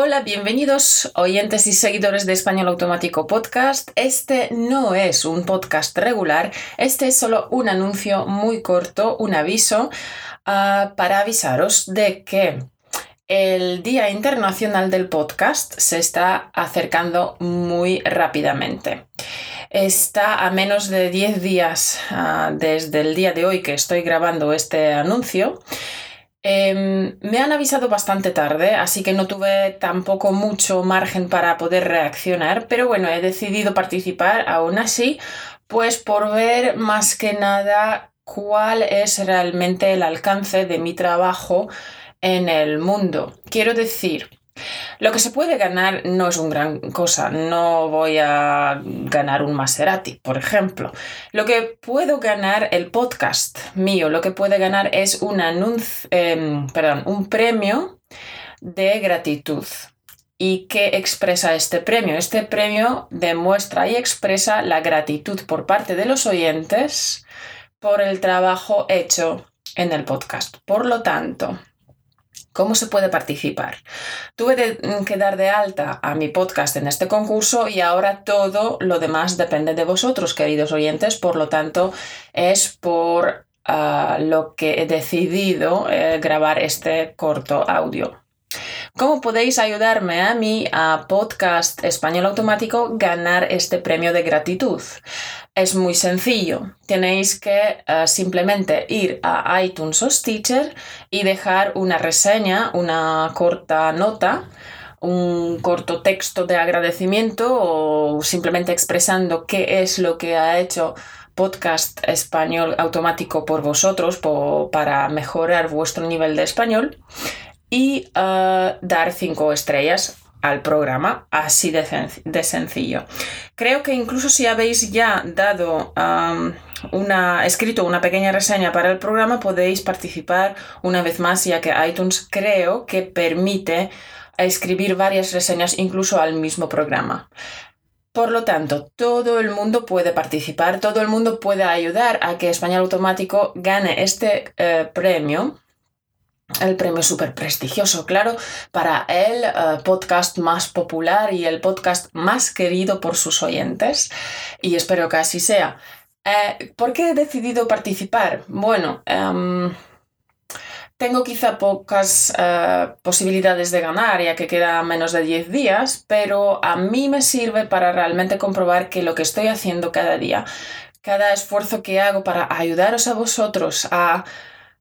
Hola, bienvenidos oyentes y seguidores de Español Automático Podcast. Este no es un podcast regular, este es solo un anuncio muy corto, un aviso uh, para avisaros de que el Día Internacional del Podcast se está acercando muy rápidamente. Está a menos de 10 días uh, desde el día de hoy que estoy grabando este anuncio. Em, me han avisado bastante tarde, así que no tuve tampoco mucho margen para poder reaccionar, pero bueno, he decidido participar aún así, pues por ver más que nada cuál es realmente el alcance de mi trabajo en el mundo. Quiero decir, lo que se puede ganar no es una gran cosa. No voy a ganar un Maserati, por ejemplo. Lo que puedo ganar, el podcast mío, lo que puede ganar es un anuncio, em, perdón, un premio de gratitud. ¿Y qué expresa este premio? Este premio demuestra y expresa la gratitud por parte de los oyentes por el trabajo hecho en el podcast. Por lo tanto, ¿Cómo se puede participar? Tuve mm, que dar de alta a mi podcast en este concurso y ahora todo lo demás depende de vosotros, queridos oyentes. Por lo tanto, es por ah, lo que he decidido eh, grabar este corto audio. ¿Cómo podéis ayudarme a mí, a Podcast Español Automático, ganar este premio de gratitud? Es muy sencillo. Tenéis que eh, simplemente ir a iTunes o Stitcher y dejar una reseña, una corta nota, un corto texto de agradecimiento o simplemente expresando qué es lo que ha hecho podcast español automático por vosotros para mejorar vuestro nivel de español y eh, dar cinco estrellas al programa, así de, sencillo. Creo que incluso si habéis ya dado una, escrito una pequeña reseña para el programa, podéis participar una vez más, ya que iTunes creo que permite escribir varias reseñas incluso al mismo programa. Por lo tanto, todo el mundo puede participar, todo el mundo puede ayudar a que Español Automático gane este eh, premio el premio súper prestigioso, claro, para el eh, podcast más popular y el podcast más querido por sus oyentes. Y espero que así sea. Eh, ¿Por qué he decidido participar? Bueno, em, tengo quizá pocas eh, posibilidades de ganar, ya que queda menos de 10 días, pero a mí me sirve para realmente comprobar que lo que estoy haciendo cada día, cada esfuerzo que hago para ayudaros a vosotros a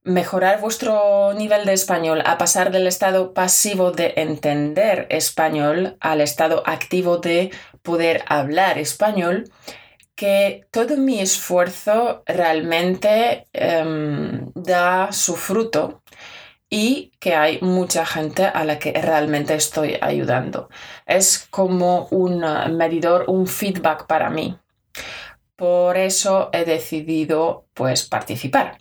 mejorar vuestro nivel de español, a pasar del estado pasivo de entender español al estado activo de poder hablar español, que todo mi esfuerzo realmente em, da su fruto y que hay mucha gente a la que realmente estoy ayudando. Es como un medidor, un feedback para mí. Por eso he decidido pues participar.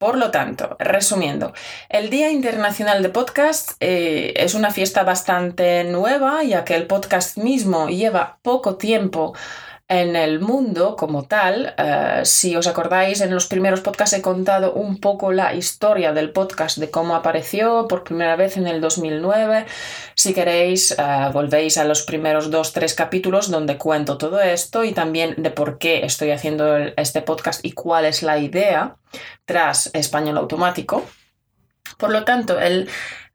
Por lo tanto, resumiendo, el Día Internacional de Podcast eh, es una fiesta bastante nueva, ya que el podcast mismo lleva poco tiempo en el mundo como tal. Eh, si os acordáis, en los primeros podcasts he contado un poco la historia del podcast, de cómo apareció por primera vez en el 2009. Si queréis, eh, volvéis a los primeros dos, tres capítulos donde cuento todo esto y también de por qué estoy haciendo este podcast y cuál es la idea tras español automático. Por lo tanto, el,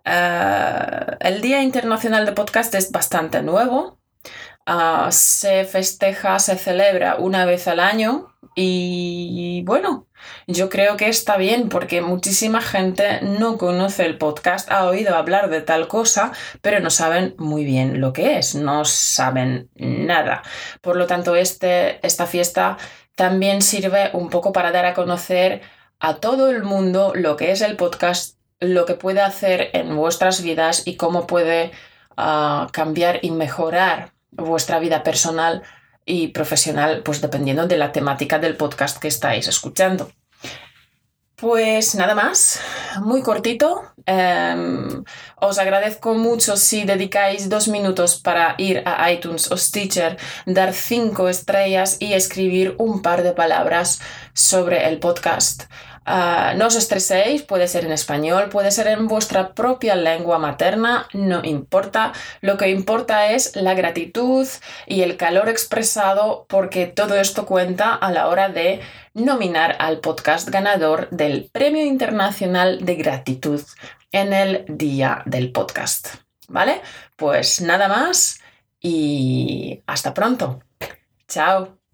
eh, el Día Internacional de Podcast es bastante nuevo. Ah, se festeja, se celebra una vez al año y bueno, yo creo que está bien porque muchísima gente no conoce el podcast, ha oído hablar de tal cosa, pero no saben muy bien lo que es, no saben nada. Por lo tanto, este, esta fiesta también sirve un poco para dar a conocer a todo el mundo lo que es el podcast, lo que puede hacer en vuestras vidas y cómo puede ah, cambiar y mejorar vuestra vida personal y profesional, pues dependiendo de la temática del podcast que estáis escuchando. Pues nada más, muy cortito. Em, os agradezco mucho si dedicáis dos minutos para ir a iTunes o Stitcher, dar cinco estrellas y escribir un par de palabras sobre el podcast. Ah, no os estreséis, puede ser en español, puede ser en vuestra propia lengua materna, no importa. Lo que importa es la gratitud y el calor expresado porque todo esto cuenta a la hora de nominar al podcast ganador del Premio Internacional de Gratitud en el día del podcast. ¿Vale? Pues nada más y hasta pronto. Chao.